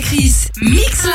Chris. Mix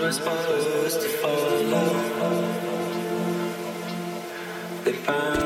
Live. is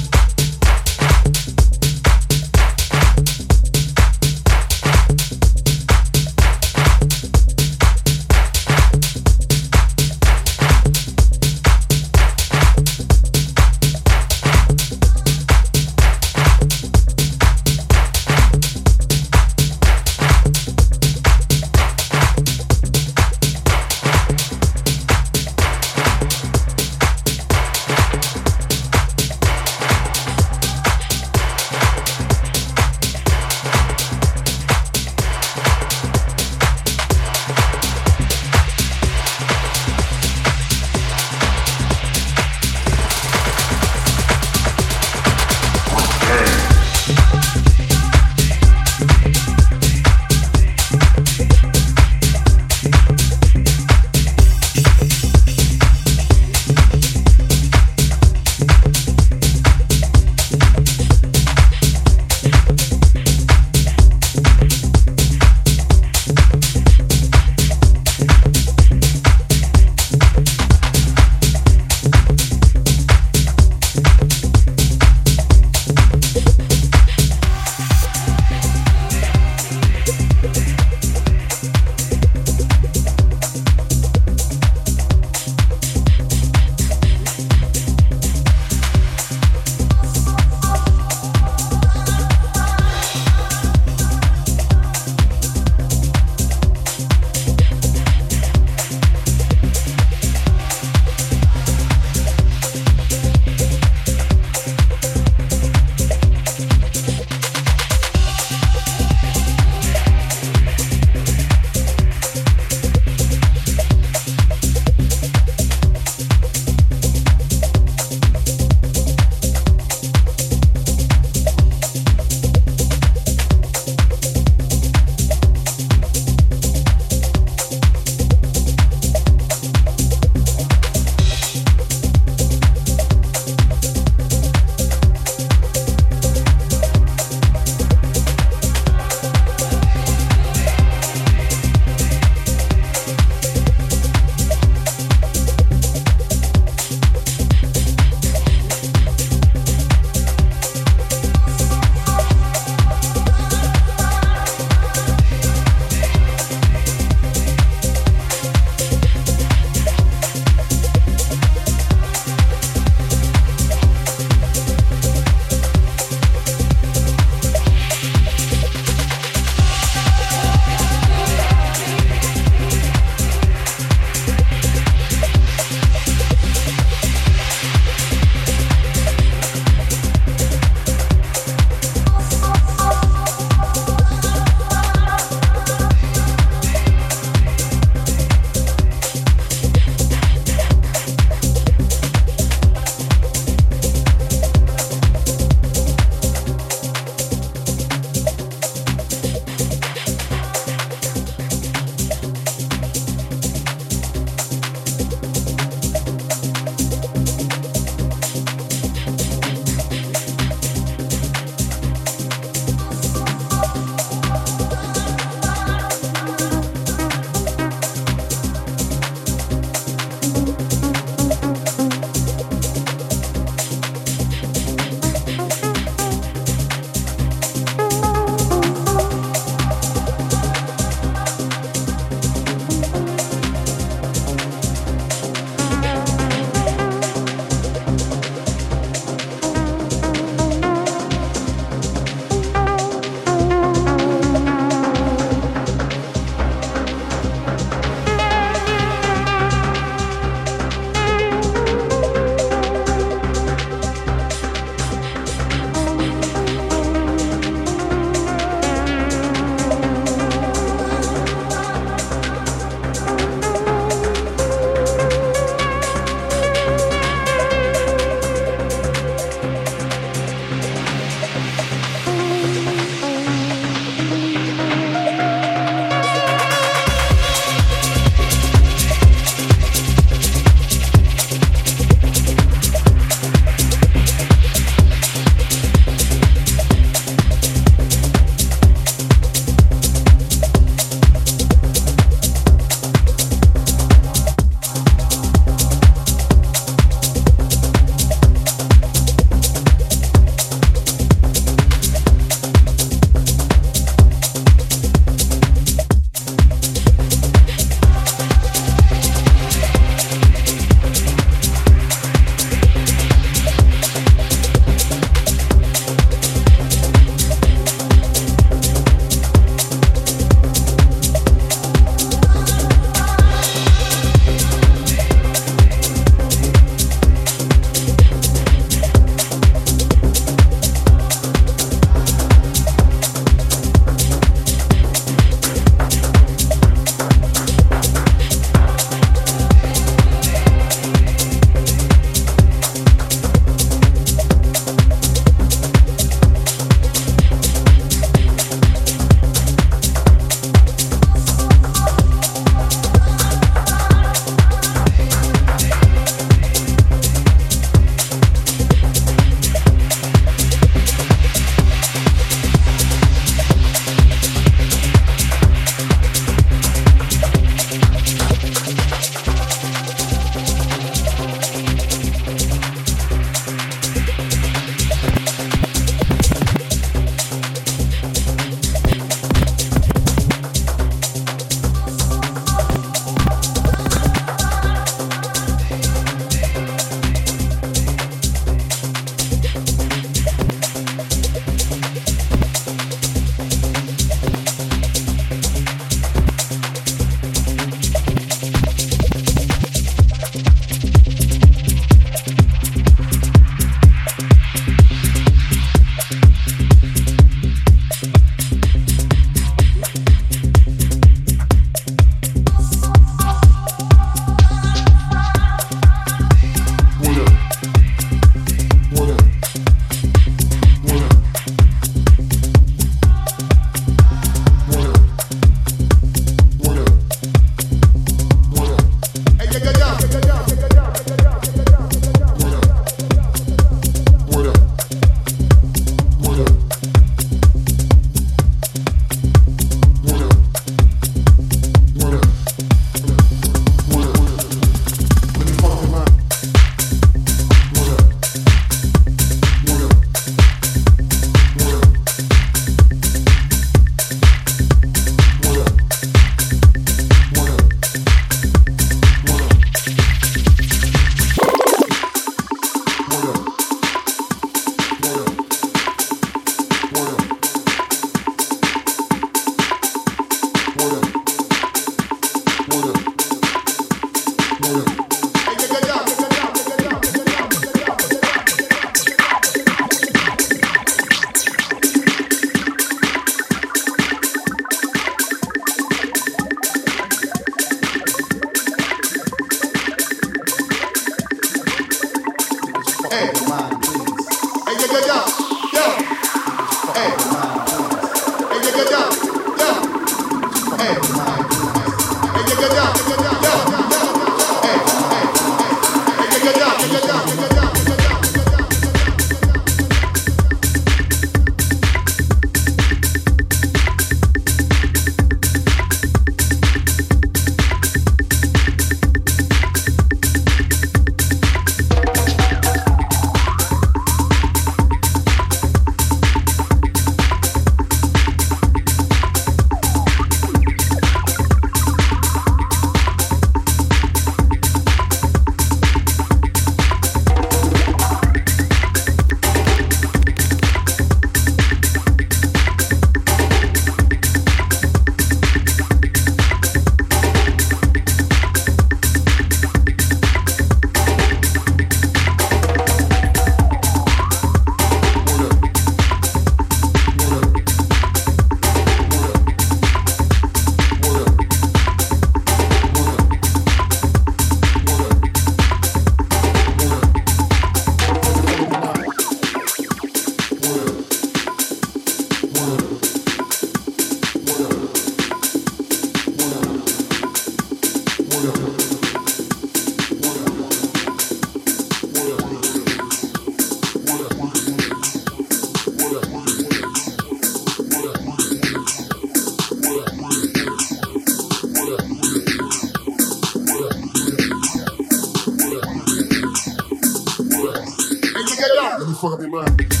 Fatima.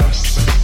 us.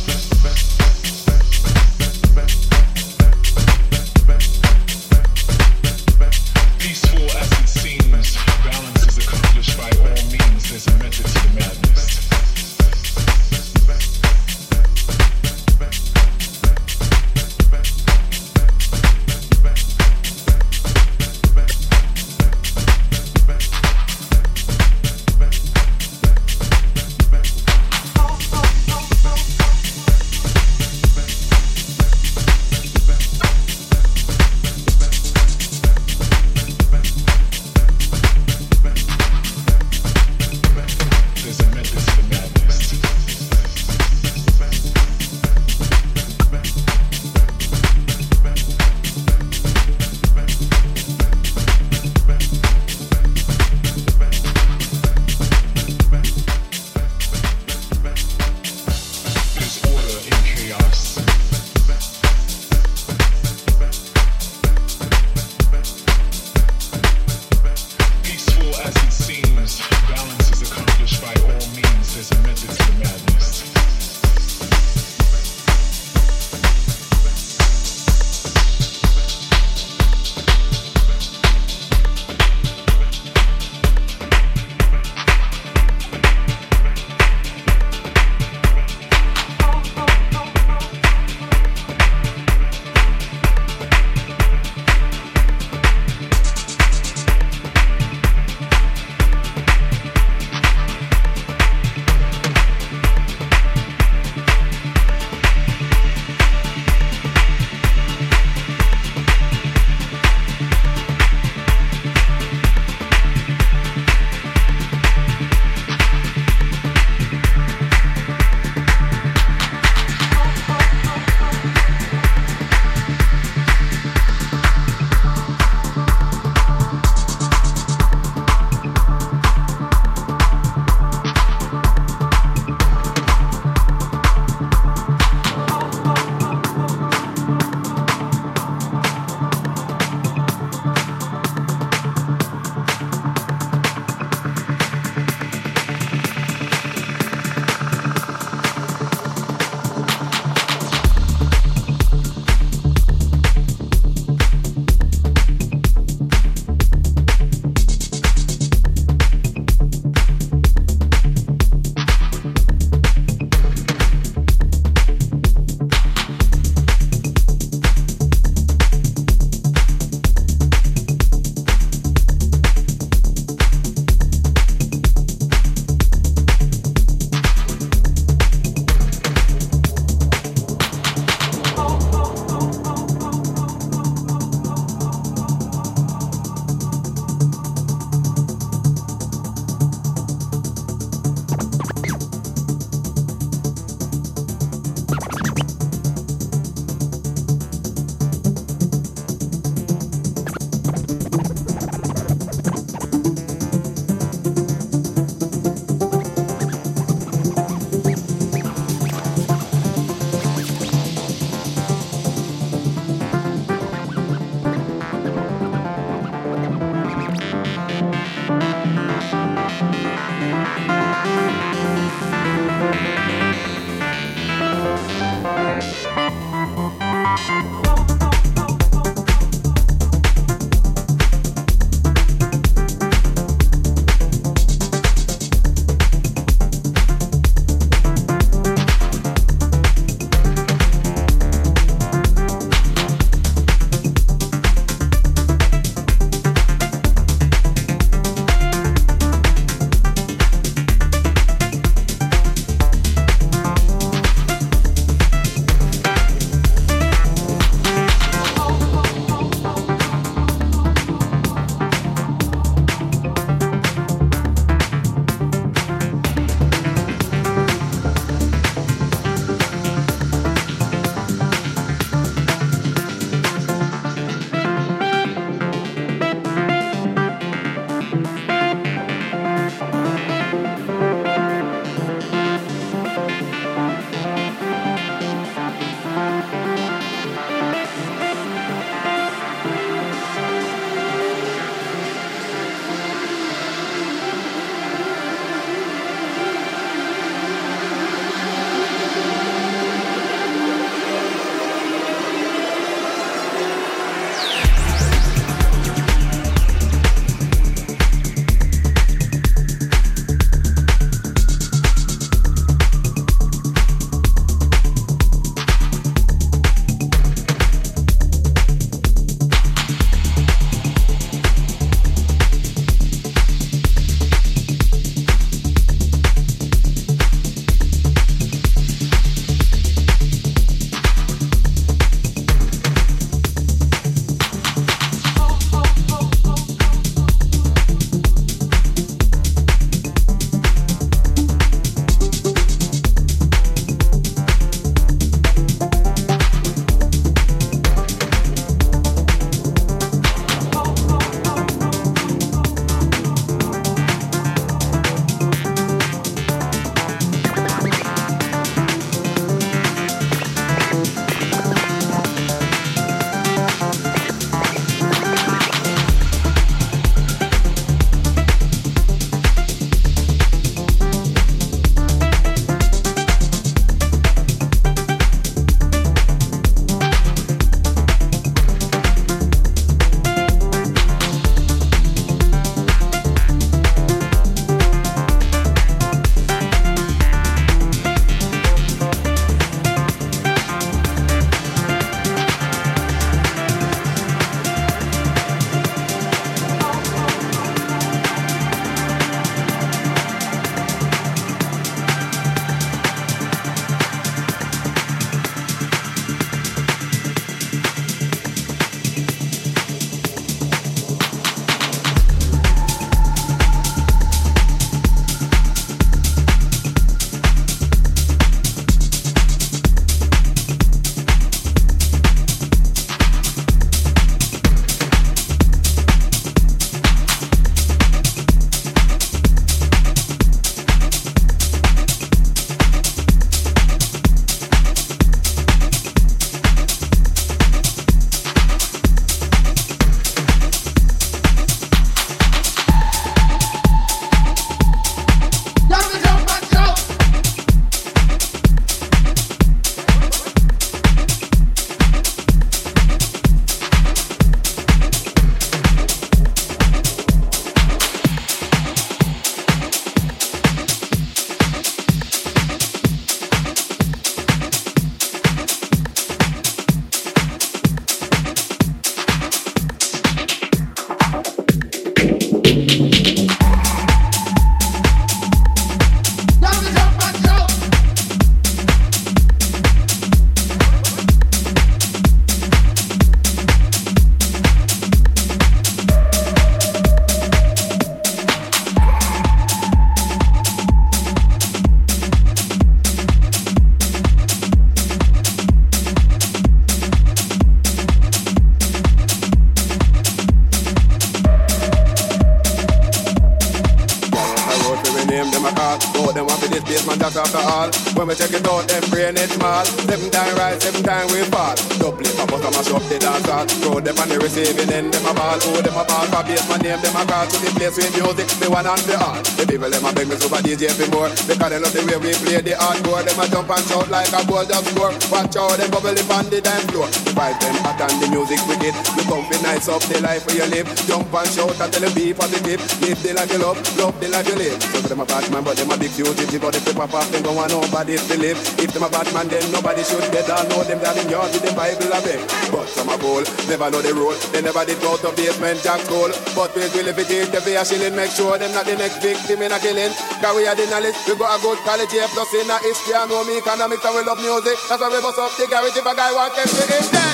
Receiving end, them a ball. Oh, them a ball for basement name them a call. To the place with music, the one on the all. The people them a beg me super DJ for more. Because they love the way we play the hardcore. Them a jump and shout like a ball just score. Watch out, them bubble up on the dance floor. The vibe them hot and the music wicked. Come fi nice up the life where you live. Jump and shout and tell them be positive. Live the life you love, love the life you live. So them a bad man, but them a big fugitive. But if they pop off, them don't want nobody to live. If them a bad man, then nobody should dead. All know them that in yard with the Bible a beg. But some a goal, never know the rule. They never did go to Basement Jaxx school. But we will if it is the a shilling, make sure them not the next victim in a killing. Cause we are the knowledge, we got a good college here, plus in a history, I know me economics and we love music. That's why we bust up the garage if a guy want them to him dead.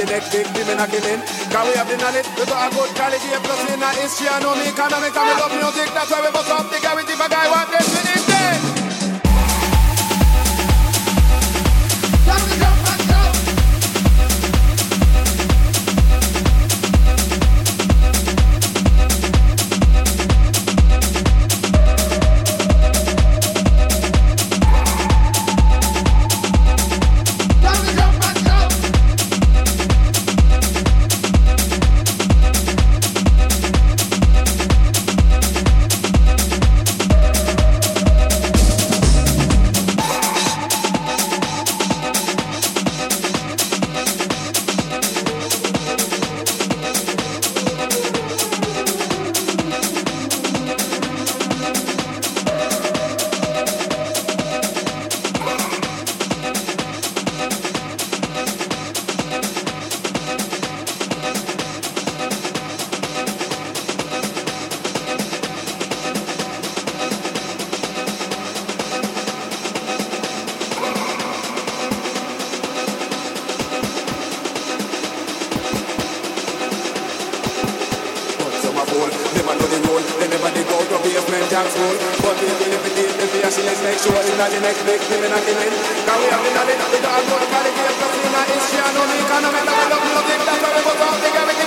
The next victim in a killing. We have the knowledge, we got a good quality, plus in a history, I know me economics, and we love music, that's why we bust up the next show, not the next big thing, in the next Now we have the next, we don't have no, we can't get it, we not in can't make the love, we we